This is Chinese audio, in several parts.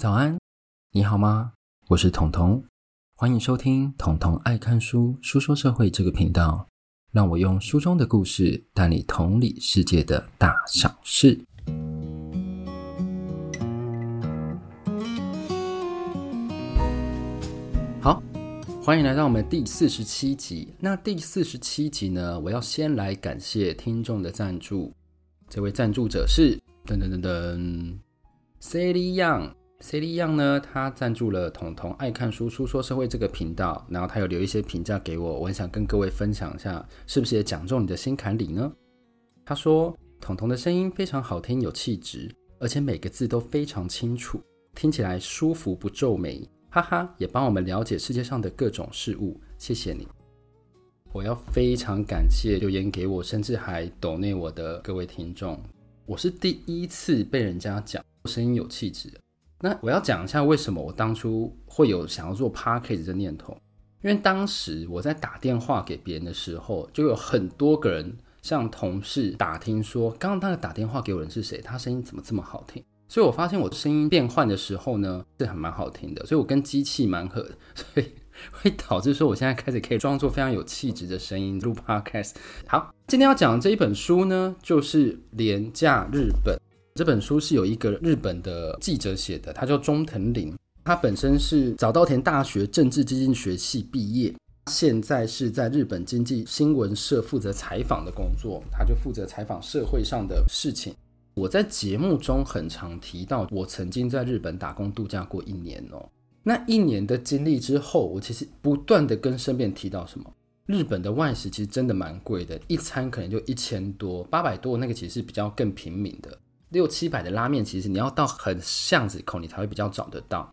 早安，你好吗？我是彤彤，欢迎收听彤彤爱看书书说社会这个频道，让我用书中的故事带你同理世界的大小事。好，欢迎来到我们第四十七集。那第四十七集呢，我要先来感谢听众的赞助，这位赞助者是噔噔噔噔，Sally Young。C D 样呢？他赞助了“统统爱看书书说社会”这个频道，然后他有留一些评价给我，我很想跟各位分享一下，是不是也讲中你的心坎里呢？他说：“统统的声音非常好听，有气质，而且每个字都非常清楚，听起来舒服不皱眉，哈哈，也帮我们了解世界上的各种事物，谢谢你。”我要非常感谢留言给我，甚至还抖内我的各位听众，我是第一次被人家讲声音有气质。那我要讲一下为什么我当初会有想要做 podcast 的念头，因为当时我在打电话给别人的时候，就有很多个人向同事打听说，刚刚那个打电话给我人是谁，他声音怎么这么好听？所以我发现我的声音变换的时候呢，是很蛮好听的，所以我跟机器蛮合的，所以会导致说我现在开始可以装作非常有气质的声音录 podcast。好，今天要讲的这一本书呢，就是《廉价日本》。这本书是有一个日本的记者写的，他叫中藤林，他本身是早稻田大学政治经济学系毕业，现在是在日本经济新闻社负责采访的工作，他就负责采访社会上的事情。我在节目中很常提到，我曾经在日本打工度假过一年哦。那一年的经历之后，我其实不断的跟身边提到什么，日本的外食其实真的蛮贵的，一餐可能就一千多、八百多，那个其实是比较更平民的。六七百的拉面，其实你要到很巷子口，你才会比较找得到。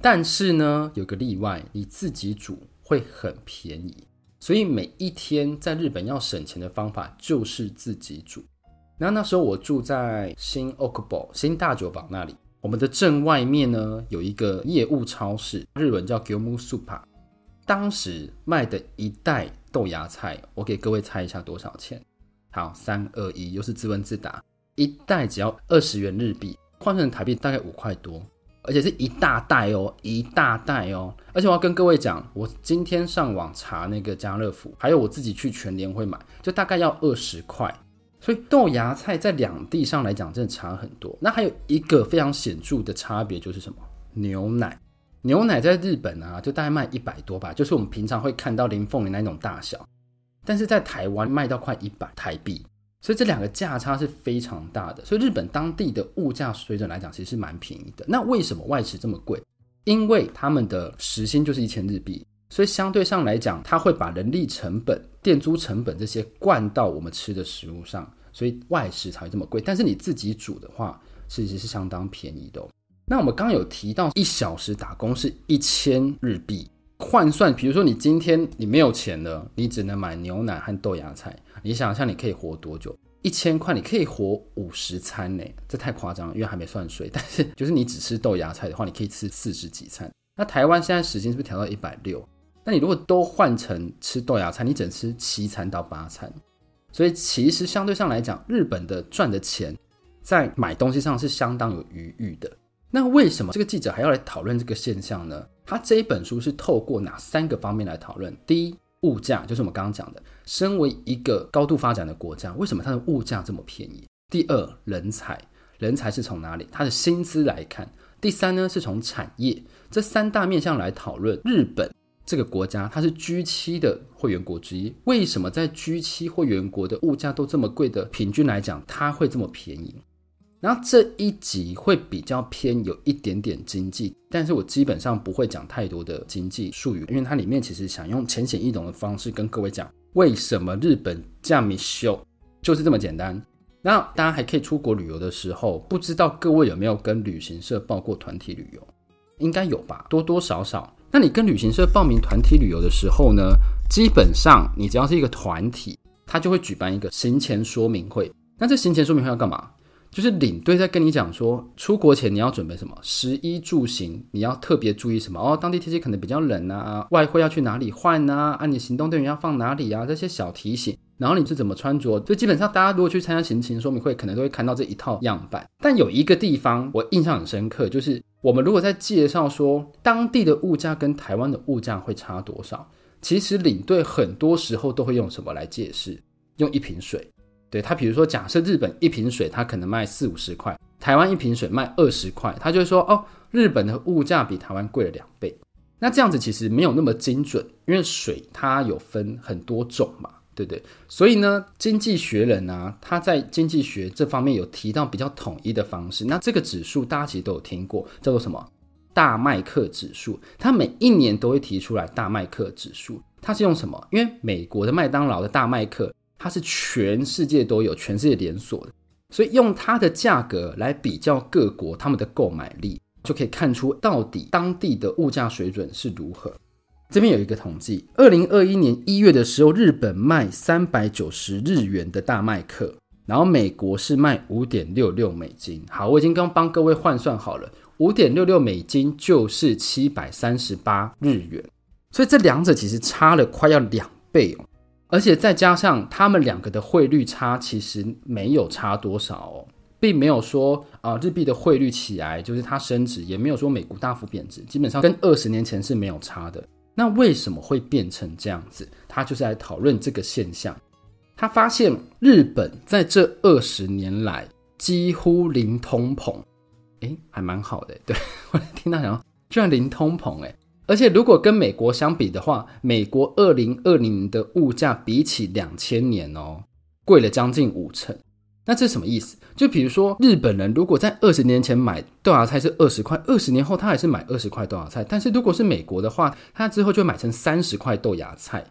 但是呢，有个例外，你自己煮会很便宜。所以每一天在日本要省钱的方法就是自己煮。然后那时候我住在新大久保新大久保那里，我们的镇外面呢有一个业务超市，日文叫 Gyomu Super。当时卖的一袋豆芽菜，我给各位猜一下多少钱？好，三二一，又是自问自答。一袋只要二十元日币，换成台币大概五块多，而且是一大袋哦，一大袋哦。而且我要跟各位讲，我今天上网查那个家乐福，还有我自己去全联会买，就大概要二十块。所以豆芽菜在两地上来讲，真的差很多。那还有一个非常显著的差别就是什么？牛奶，牛奶在日本啊，就大概卖一百多吧，就是我们平常会看到林凤营那种大小，但是在台湾卖到快一百台币。所以这两个价差是非常大的，所以日本当地的物价水准来讲，其实是蛮便宜的。那为什么外食这么贵？因为他们的时薪就是一千日币，所以相对上来讲，他会把人力成本、店租成本这些灌到我们吃的食物上，所以外食才会这么贵。但是你自己煮的话，其实是相当便宜的哦。那我们刚刚有提到，一小时打工是一千日币。换算，比如说你今天你没有钱了，你只能买牛奶和豆芽菜。你想象，你可以活多久？一千块你可以活五十餐呢？这太夸张，因为还没算税。但是就是你只吃豆芽菜的话，你可以吃四十几餐。那台湾现在时薪是不是调到一百六？那你如果都换成吃豆芽菜，你只能吃七餐到八餐。所以其实相对上来讲，日本的赚的钱在买东西上是相当有余裕的。那为什么这个记者还要来讨论这个现象呢？他这一本书是透过哪三个方面来讨论？第一，物价，就是我们刚刚讲的，身为一个高度发展的国家，为什么它的物价这么便宜？第二，人才，人才是从哪里？它的薪资来看。第三呢，是从产业，这三大面向来讨论。日本这个国家，它是 G7 的会员国之一，为什么在 G7 会员国的物价都这么贵的平均来讲，它会这么便宜？然后这一集会比较偏有一点点经济，但是我基本上不会讲太多的经济术语，因为它里面其实想用浅显易懂的方式跟各位讲为什么日本这么秀，就是这么简单。那大家还可以出国旅游的时候，不知道各位有没有跟旅行社报过团体旅游？应该有吧，多多少少。那你跟旅行社报名团体旅游的时候呢，基本上你只要是一个团体，他就会举办一个行前说明会。那这行前说明会要干嘛？就是领队在跟你讲说，出国前你要准备什么，食衣住行你要特别注意什么哦。当地天气可能比较冷啊，外汇要去哪里换啊？啊，你行动电源要放哪里啊？这些小提醒，然后你是怎么穿着，就基本上大家如果去参加行情说明会，可能都会看到这一套样板。但有一个地方我印象很深刻，就是我们如果在介绍说当地的物价跟台湾的物价会差多少，其实领队很多时候都会用什么来解释？用一瓶水。对，他比如说假设日本一瓶水它可能卖四五十块，台湾一瓶水卖二十块，他就会说哦，日本的物价比台湾贵了两倍。那这样子其实没有那么精准，因为水它有分很多种嘛。对不对，所以呢，经济学人啊，他在经济学这方面有提到比较统一的方式。那这个指数大家其实都有听过，叫做什么？大麦克指数。它每一年都会提出来大麦克指数。它是用什么？因为美国的麦当劳的大麦克，它是全世界都有，全世界连锁的，所以用它的价格来比较各国他们的购买力，就可以看出到底当地的物价水准是如何。这边有一个统计，二零二一年一月的时候，日本卖三百九十日元的大麦克，然后美国是卖五点六六美金。好，我已经刚帮各位换算好了，五点六六美金就是七百三十八日元，所以这两者其实差了快要两倍哦，而且再加上他们两个的汇率差，其实没有差多少哦，并没有说啊、日币的汇率起来就是它升值，也没有说美股大幅贬值，基本上跟二十年前是没有差的。那为什么会变成这样子？他就是来讨论这个现象。他发现日本在这二十年来几乎零通膨，诶，还蛮好的。对，我听到想居然零通膨，诶，而且如果跟美国相比的话，美国二零二零的物价比起两千年哦，贵了将近五成。那这什么意思？就比如说，日本人如果在二十年前买豆芽菜是二十块，二十年后他还是买二十块豆芽菜。但是如果是美国的话，他之后就买成三十块豆芽菜。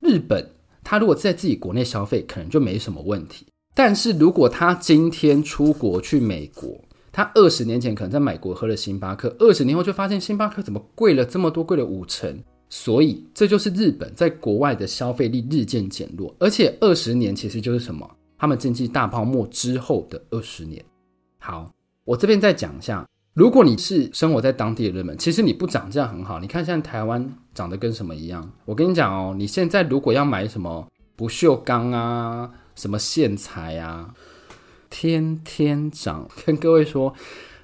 日本他如果在自己国内消费，可能就没什么问题。但是如果他今天出国去美国，他二十年前可能在美国喝了星巴克，二十年后就发现星巴克怎么贵了这么多，贵了五成。所以这就是日本在国外的消费力日渐减弱，而且二十年其实就是什么？他们经济大泡沫之后的二十年，好，我这边再讲一下。如果你是生活在当地的人们，其实你不涨价很好。你看现在台湾涨得跟什么一样？我跟你讲哦，你现在如果要买什么不锈钢啊，什么线材啊，天天涨。跟各位说，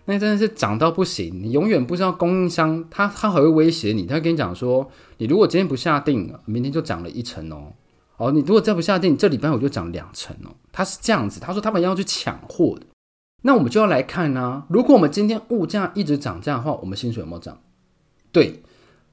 那真的是涨到不行。你永远不知道供应商他他还会威胁你，他会跟你讲说，你如果今天不下定，明天就涨了一成哦。哦，你如果再不下定，这礼拜我就涨两成哦。他是这样子，他说他们要去抢货的。那我们就要来看呢、啊，如果我们今天物价一直涨价的话，我们薪水有没有涨？对，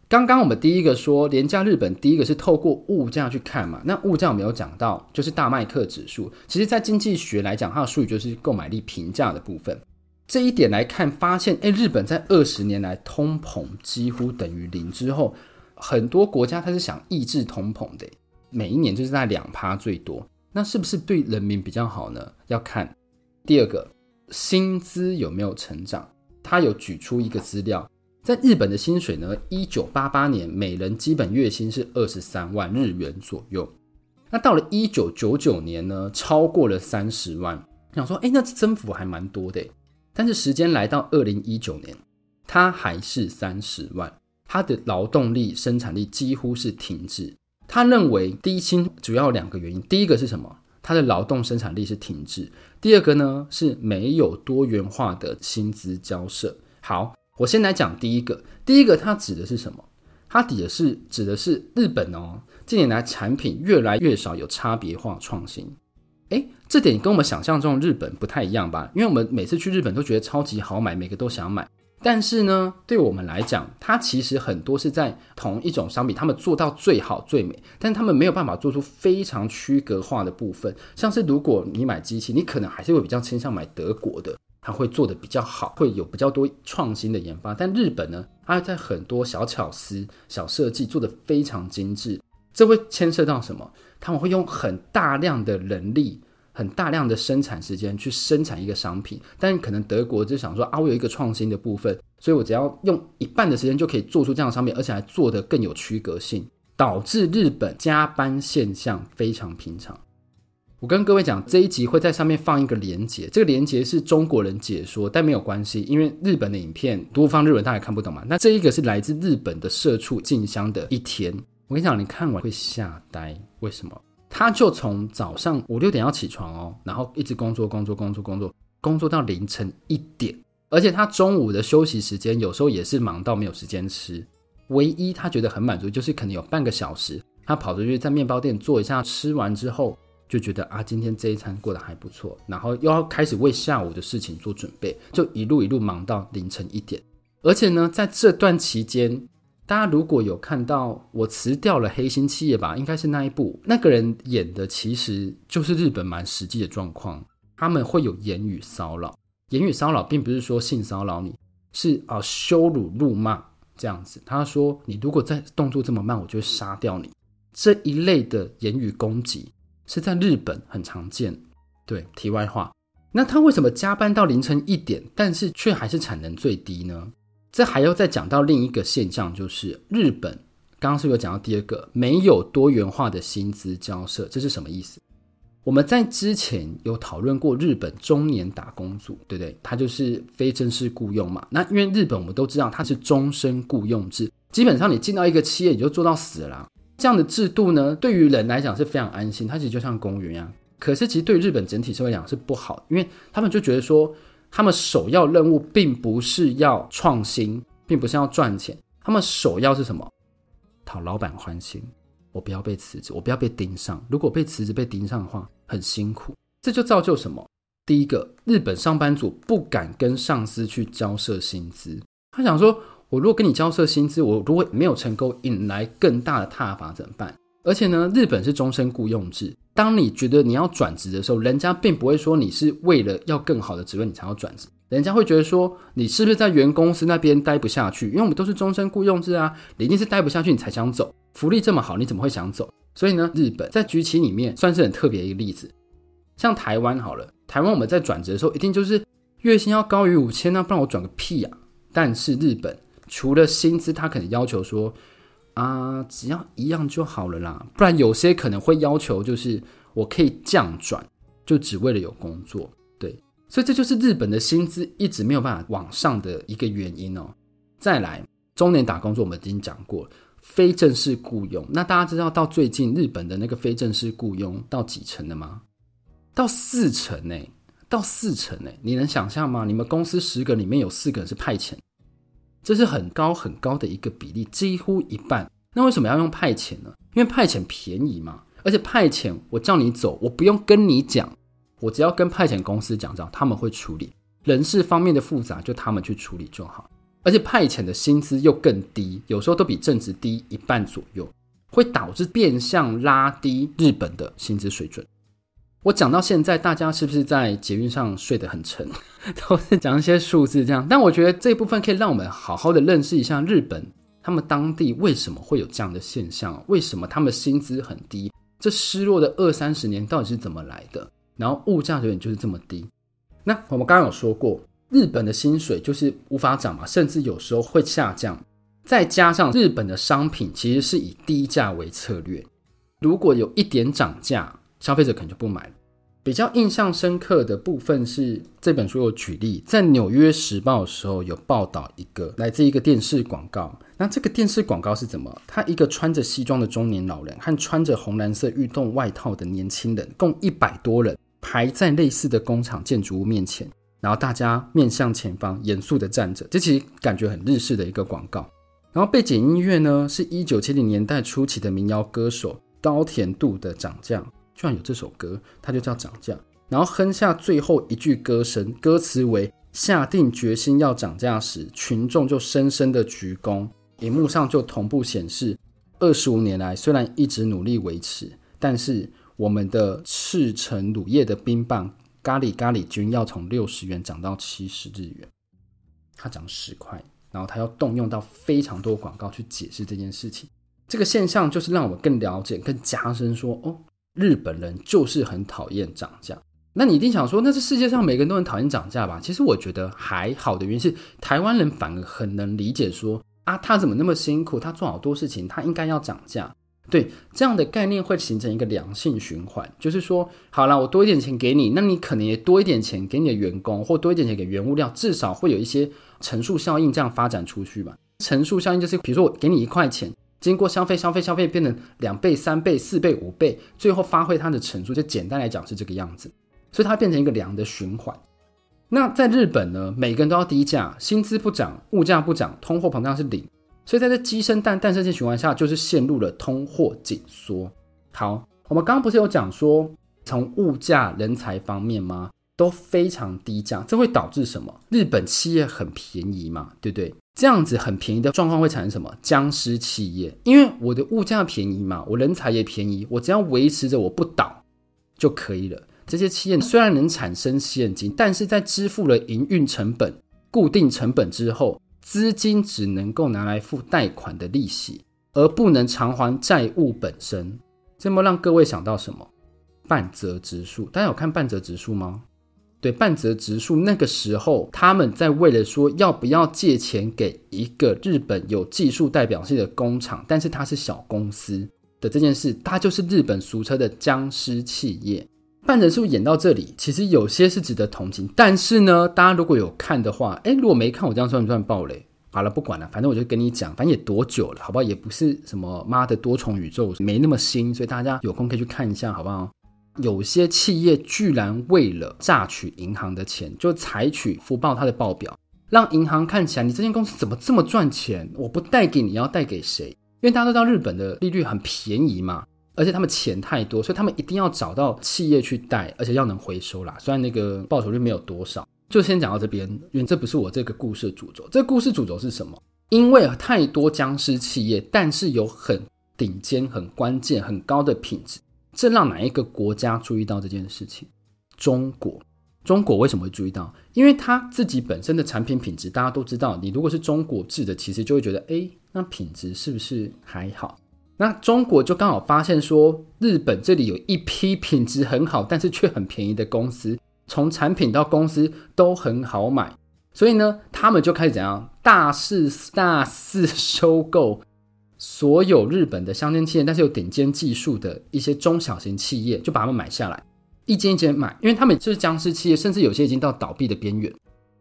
刚刚我们第一个说廉价日本，第一个是透过物价去看嘛。那物价我们有讲到，就是大麦克指数。其实，在经济学来讲，它的术语就是购买力平价的部分。这一点来看，发现诶，日本在二十年来通膨几乎等于零之后，很多国家它是想抑制通膨的。每一年就是在两趴最多，那是不是对人民比较好呢？要看第二个薪资有没有成长。他有举出一个资料，在日本的薪水呢，一九八八年每人基本月薪是二十三万日元左右，那到了一九九九年呢，超过了三十万。想说，哎，那增幅还蛮多的。但是时间来到二零一九年，它还是三十万，它的劳动力生产力几乎是停滞。他认为低薪主要两个原因，第一个是什么？他的劳动生产力是停滞。第二个呢，是没有多元化的薪资交涉。好，我先来讲第一个。第一个它指的是什么？它指的是指的是日本哦，近年来产品越来越少有差别化创新。诶，这点跟我们想象中的日本不太一样吧？因为我们每次去日本都觉得超级好买，每个都想买。但是呢，对我们来讲，它其实很多是在同一种商品，他们做到最好最美，但他们没有办法做出非常区隔化的部分。像是如果你买机器，你可能还是会比较倾向买德国的，它会做的比较好，会有比较多创新的研发。但日本呢，它在很多小巧思、小设计做得非常精致，这会牵涉到什么？他们会用很大量的人力。很大量的生产时间去生产一个商品，但可能德国就想说啊，我有一个创新的部分，所以我只要用一半的时间就可以做出这样的商品，而且还做得更有区隔性，导致日本加班现象非常平常。我跟各位讲，这一集会在上面放一个连接，这个连接是中国人解说，但没有关系，因为日本的影片多方日文，大家看不懂嘛。那这一个是来自日本的社畜静香的一天，我跟你讲，你看完会吓呆，为什么？他就从早上五六点要起床哦，然后一直工作工作工作工作工作到凌晨一点，而且他中午的休息时间有时候也是忙到没有时间吃。唯一他觉得很满足，就是可能有半个小时，他跑出去在面包店坐一下，吃完之后就觉得啊，今天这一餐过得还不错，然后又要开始为下午的事情做准备，就一路一路忙到凌晨一点。而且呢，在这段期间，大家如果有看到我辞掉了黑心企业吧，应该是那一部，那个人演的其实就是日本蛮实际的状况，他们会有言语骚扰，言语骚扰并不是说性骚扰你，是啊羞辱辱骂。这样子，他说：“你如果再动作这么慢，我就杀掉你。”这一类的言语攻击是在日本很常见。对，题外话，那他为什么加班到凌晨一点，但是却还是产能最低呢？这还要再讲到另一个现象，就是日本刚刚是不是有讲到第二个，没有多元化的薪资交涉，这是什么意思？我们在之前有讨论过日本中年打工族，对不对？他就是非正式雇佣嘛。那因为日本我们都知道它是终身雇佣制，基本上你进到一个企业你就做到死了。这样的制度呢，对于人来讲是非常安心，它其实就像公园一样。可是其实对日本整体社会来讲是不好，因为他们就觉得说，他们首要任务并不是要创新，并不是要赚钱，他们首要是什么？讨老板欢心。我不要被辞职，我不要被盯上。如果被辞职、被盯上的话，很辛苦。这就造就什么？第一个，日本上班族不敢跟上司去交涉薪资。他想说，我如果跟你交涉薪资，我如果没有成功引来更大的挞伐怎么办？而且呢，日本是终身雇佣制。当你觉得你要转职的时候，人家并不会说你是为了要更好的职位你才要转职，人家会觉得说你是不是在原公司那边待不下去？因为我们都是终身雇佣制啊，你一定是待不下去你才想走。福利这么好，你怎么会想走？所以呢，日本在局期里面算是很特别一个例子。像台湾好了，台湾我们在转职的时候，一定就是月薪要高于五千，那不然我转个屁呀、啊！但是日本除了薪资，他可能要求说啊，只要一样就好了啦。不然有些可能会要求就是我可以降转，就只为了有工作。对，所以这就是日本的薪资一直没有办法往上的一个原因哦。再来，中年打工族我们已经讲过。非正式雇佣，那大家知道到最近日本的那个非正式雇佣到几成了吗？到四成呢？到四成呢？你能想象吗？你们公司十个里面有四个人是派遣，这是很高很高的一个比例，几乎一半。那为什么要用派遣呢？因为派遣便宜嘛，而且派遣我叫你走，我不用跟你讲，我只要跟派遣公司讲，这样他们会处理人事方面的复杂，就他们去处理就好。而且派遣的薪资又更低，有时候都比正职低一半左右，会导致变相拉低日本的薪资水准。我讲到现在，大家是不是在捷运上睡得很沉？都是讲一些数字这样。但我觉得这一部分可以让我们好好的认识一下日本，他们当地为什么会有这样的现象？为什么他们薪资很低？这失落的二三十年到底是怎么来的？然后物价永远就是这么低。那我们刚刚有说过。日本的薪水就是无法涨嘛，甚至有时候会下降。再加上日本的商品其实是以低价为策略，如果有一点涨价，消费者可能就不买了。比较印象深刻的部分是这本书有举例，在《纽约时报》的时候有报道一个来自一个电视广告。那这个电视广告是怎么？他一个穿着西装的中年老人和穿着红蓝色运动外套的年轻人，共一百多人排在类似的工厂建筑物面前。然后大家面向前方，严肃地站着，这其实感觉很日式的一个广告。然后背景音乐呢，是一九七零年代初期的民谣歌手高田度的涨价，居然有这首歌，它就叫涨价。然后哼下最后一句歌声，歌词为“下定决心要涨价时，群众就深深的鞠躬”。荧幕上就同步显示，二十五年来虽然一直努力维持，但是我们的赤橙乳业的冰棒。咖喱咖喱君要从六十元涨到七十日元，它涨十块，然后它要动用到非常多广告去解释这件事情。这个现象就是让我更了解、更加深说，哦，日本人就是很讨厌涨价。那你一定想说，那是世界上每个人都很讨厌涨价吧？其实我觉得还好的原因是，台湾人反而很能理解说，啊，他怎么那么辛苦，他做好多事情，他应该要涨价。对，这样的概念会形成一个良性循环，就是说，好了，我多一点钱给你，那你可能也多一点钱给你的员工，或多一点钱给原物料，至少会有一些乘数效应这样发展出去吧。乘数效应就是，比如说我给你一块钱，经过消费、消费、消费，变成两倍、三倍、四倍、五倍，最后发挥它的程度。就简单来讲是这个样子，所以它变成一个良的循环。那在日本呢，每个人都要低价，薪资不涨，物价不涨，通货膨胀是零，所以在这鸡生蛋、蛋生鸡循环下，就是陷入了通货紧缩。好，我们刚刚不是有讲说，从物价、人才方面吗？都非常低价，这会导致什么？日本企业很便宜嘛，对不对？这样子很便宜的状况会产生什么？僵尸企业，因为我的物价便宜嘛，我人才也便宜，我只要维持着我不倒就可以了。这些企业虽然能产生现金，但是在支付了营运成本、固定成本之后，资金只能够拿来付贷款的利息，而不能偿还债务本身。这么让各位想到什么？半泽直树，大家有看半泽直树吗？对，半泽直树那个时候，他们在为了说要不要借钱给一个日本有技术代表性的工厂，但是它是小公司的这件事，它就是日本俗称的僵尸企业。半泽直树演到这里，其实有些是值得同情，但是呢，大家如果有看的话，哎，如果没看，我这样算不算暴雷？好了，不管了，反正我就跟你讲，反正也多久了，好不好？也不是什么妈的多重宇宙，没那么新，所以大家有空可以去看一下，好不好？有些企业居然为了榨取银行的钱，就采取福报它的报表，让银行看起来你这间公司怎么这么赚钱？我不贷给你，要贷给谁？因为大家都知道日本的利率很便宜嘛，而且他们钱太多，所以他们一定要找到企业去贷，而且要能回收啦。虽然那个报酬率没有多少，就先讲到这边，因为这不是我这个故事的主轴。这个故事主轴是什么？因为太多僵尸企业，但是有很顶尖、很关键、很高的品质。这让哪一个国家注意到这件事情？中国，中国为什么会注意到？因为它自己本身的产品品质，大家都知道。你如果是中国制的，其实就会觉得，哎，那品质是不是还好？那中国就刚好发现说，日本这里有一批品质很好，但是却很便宜的公司，从产品到公司都很好买，所以呢，他们就开始怎样？大肆大肆收购。所有日本的乡间企业，但是有顶尖技术的一些中小型企业，就把他们买下来，一间一间买，因为他们就是僵尸企业，甚至有些已经到倒闭的边缘。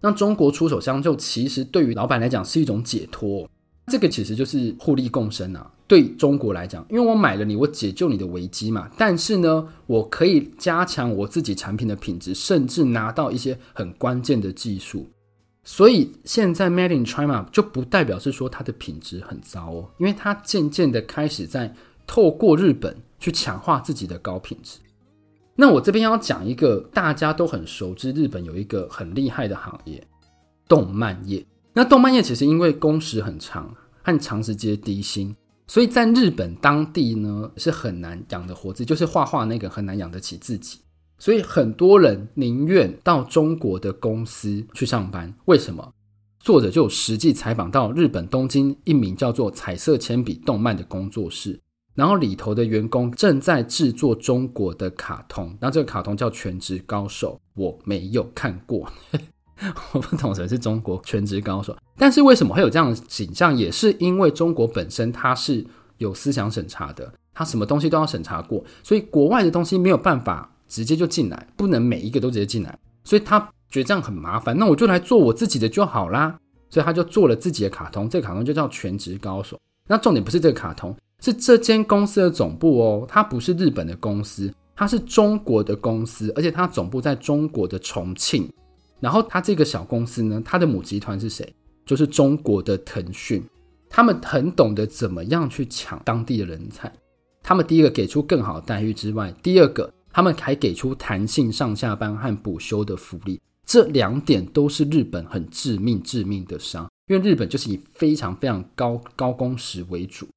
那中国出手相救，其实对于老板来讲是一种解脱。这个其实就是互利共生啊。对中国来讲，因为我买了你，我解救你的危机嘛。但是呢，我可以加强我自己产品的品质，甚至拿到一些很关键的技术。所以现在 Made in China 就不代表是说它的品质很糟哦，因为它渐渐的开始在透过日本去强化自己的高品质。那我这边要讲一个大家都很熟知，日本有一个很厉害的行业——动漫业。那动漫业其实因为工时很长和长时间低薪，所以在日本当地呢是很难养得活自己，就是画画那个很难养得起自己。所以很多人宁愿到中国的公司去上班，为什么？作者就实际采访到日本东京一名叫做彩色铅笔动漫的工作室，然后里头的员工正在制作中国的卡通，然后这个卡通叫《全职高手》，我没有看过，我不懂什么是中国全职高手。但是为什么会有这样的景象？也是因为中国本身它是有思想审查的，它什么东西都要审查过，所以国外的东西没有办法。直接就进来，不能每一个都直接进来，所以他觉得这样很麻烦。那我就来做我自己的就好啦。所以他就做了自己的卡通，这个卡通就叫《全职高手》。那重点不是这个卡通，是这间公司的总部哦，它不是日本的公司，它是中国的公司，而且它总部在中国的重庆。然后它这个小公司呢，它的母集团是谁？就是中国的腾讯。他们很懂得怎么样去抢当地的人才。他们第一个给出更好的待遇之外，第二个。他们还给出弹性上下班和补休的福利，这两点都是日本很致命致命的伤。因为日本就是以非常非常高高工时为主，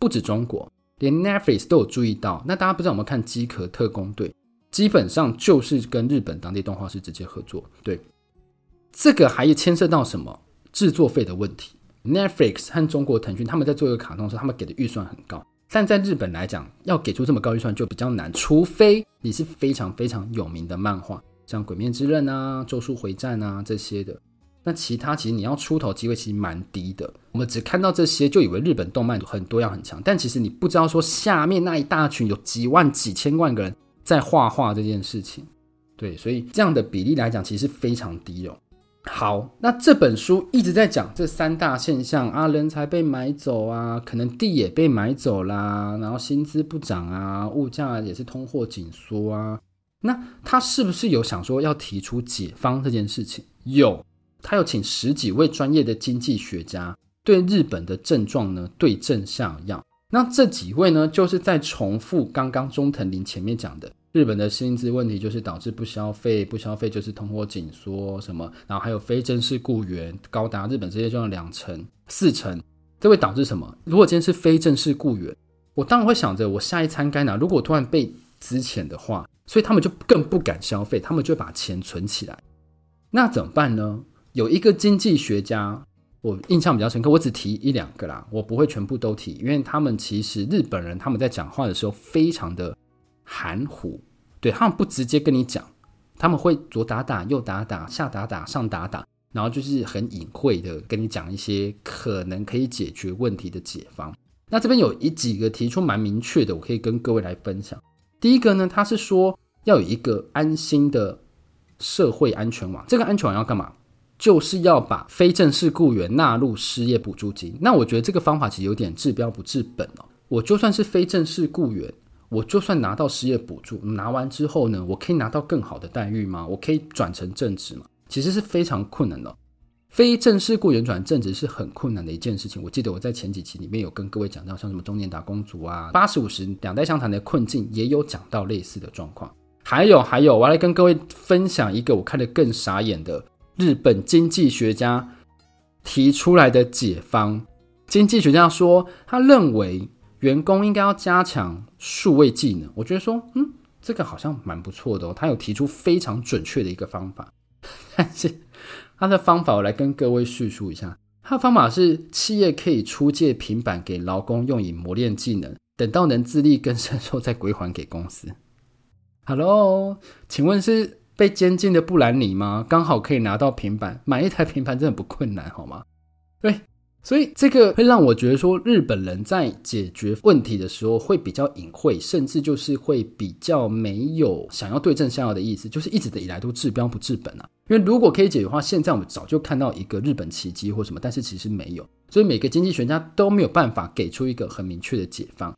不止中国，连 Netflix 都有注意到。那大家不知道有没有看《饥渴特工队》？基本上就是跟日本当地动画师直接合作。对，这个还牵涉到什么制作费的问题？Netflix 和中国腾讯他们在做一个卡通的时候，他们给的预算很高。但在日本来讲，要给出这么高预算就比较难，除非你是非常非常有名的漫画，像《鬼灭之刃》啊、《咒术回战》啊这些的。那其他其实你要出头机会其实蛮低的。我们只看到这些，就以为日本动漫很多样很强，但其实你不知道说下面那一大群有几万几千万个人在画画这件事情。对，所以这样的比例来讲，其实非常低哦。好，那这本书一直在讲这三大现象啊，人才被买走啊，可能地也被买走啦，然后薪资不涨啊，物价也是通货紧缩啊。那他是不是有想说要提出解方这件事情？有，他有请十几位专业的经济学家对日本的症状呢对症下药。那这几位呢，就是在重复刚刚中藤林前面讲的。日本的薪资问题就是导致不消费，不消费就是通货紧缩什么，然后还有非正式雇员高达日本这些就两成四成，这会导致什么？如果今天是非正式雇员，我当然会想着我下一餐该拿？如果突然被资遣的话，所以他们就更不敢消费，他们就把钱存起来。那怎么办呢？有一个经济学家，我印象比较深刻，我只提一两个啦，我不会全部都提，因为他们其实日本人他们在讲话的时候非常的。含糊，对，他们不直接跟你讲，他们会左打打右打打下打打上打打，然后就是很隐晦的跟你讲一些可能可以解决问题的解方。那这边有一几个提出蛮明确的，我可以跟各位来分享。第一个呢，他是说要有一个安心的社会安全网，这个安全网要干嘛？就是要把非正式雇员纳入失业补助金。那我觉得这个方法其实有点治标不治本哦。我就算是非正式雇员。我就算拿到失业补助，拿完之后呢，我可以拿到更好的待遇吗？我可以转成正职吗？其实是非常困难的。非正式雇员转正职是很困难的一件事情。我记得我在前几期里面有跟各位讲到，像什么中年打工族啊，八十五十两代相谈的困境，也有讲到类似的状况。还有还有，我要来跟各位分享一个我看得更傻眼的日本经济学家提出来的解方。经济学家说，他认为。员工应该要加强数位技能，我觉得说，嗯，这个好像蛮不错的哦。他有提出非常准确的一个方法，但是他的方法我来跟各位叙述一下。他的方法是，企业可以出借平板给劳工用以磨练技能，等到能自力更生后再归还给公司。Hello，请问是被监禁的布兰妮吗？刚好可以拿到平板，买一台平板真的不困难，好吗？对。所以这个会让我觉得说，日本人在解决问题的时候会比较隐晦，甚至就是会比较没有想要对症下药的意思，就是一直以来都治标不治本啊。因为如果可以解决的话，现在我们早就看到一个日本奇迹或什么，但是其实没有。所以每个经济学家都没有办法给出一个很明确的解方。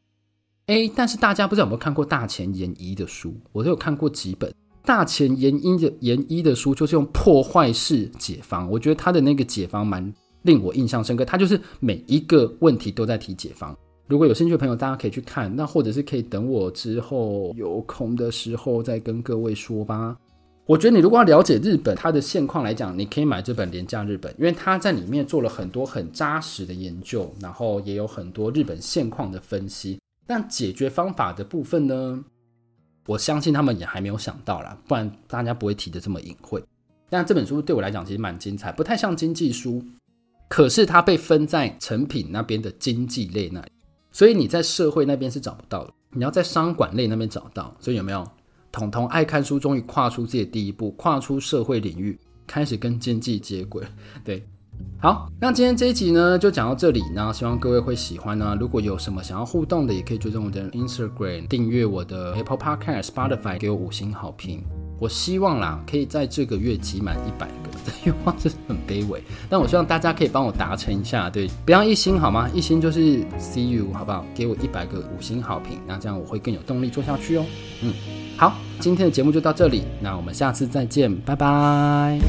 诶，但是大家不知道有没有看过大前研一的书？我都有看过几本大前研一的研一的书，就是用破坏式解方。我觉得他的那个解方蛮。令我印象深刻，他就是每一个问题都在提解方。如果有兴趣的朋友，大家可以去看，那或者是可以等我之后有空的时候再跟各位说吧。我觉得你如果要了解日本它的现况来讲，你可以买这本《廉价日本》，因为它在里面做了很多很扎实的研究，然后也有很多日本现况的分析。但解决方法的部分呢，我相信他们也还没有想到啦，不然大家不会提得这么隐晦。但这本书对我来讲其实蛮精彩，不太像经济书。可是它被分在成品那边的经济类那里，所以你在社会那边是找不到的，你要在商管类那边找到。所以有没有？彤彤爱看书，终于跨出自己的第一步，跨出社会领域，开始跟经济接轨。对，好，那今天这一集呢，就讲到这里。那希望各位会喜欢呢。如果有什么想要互动的，也可以追踪我的 Instagram，订阅我的 Apple Podcast、Spotify，给我五星好评。我希望啦，可以在这个月集满一百个，这愿望是很卑微，但我希望大家可以帮我达成一下，对，不要一心好吗？一心就是 See you，好不好？给我一百个五星好评，那这样我会更有动力做下去哦。嗯，好，今天的节目就到这里，那我们下次再见，拜拜。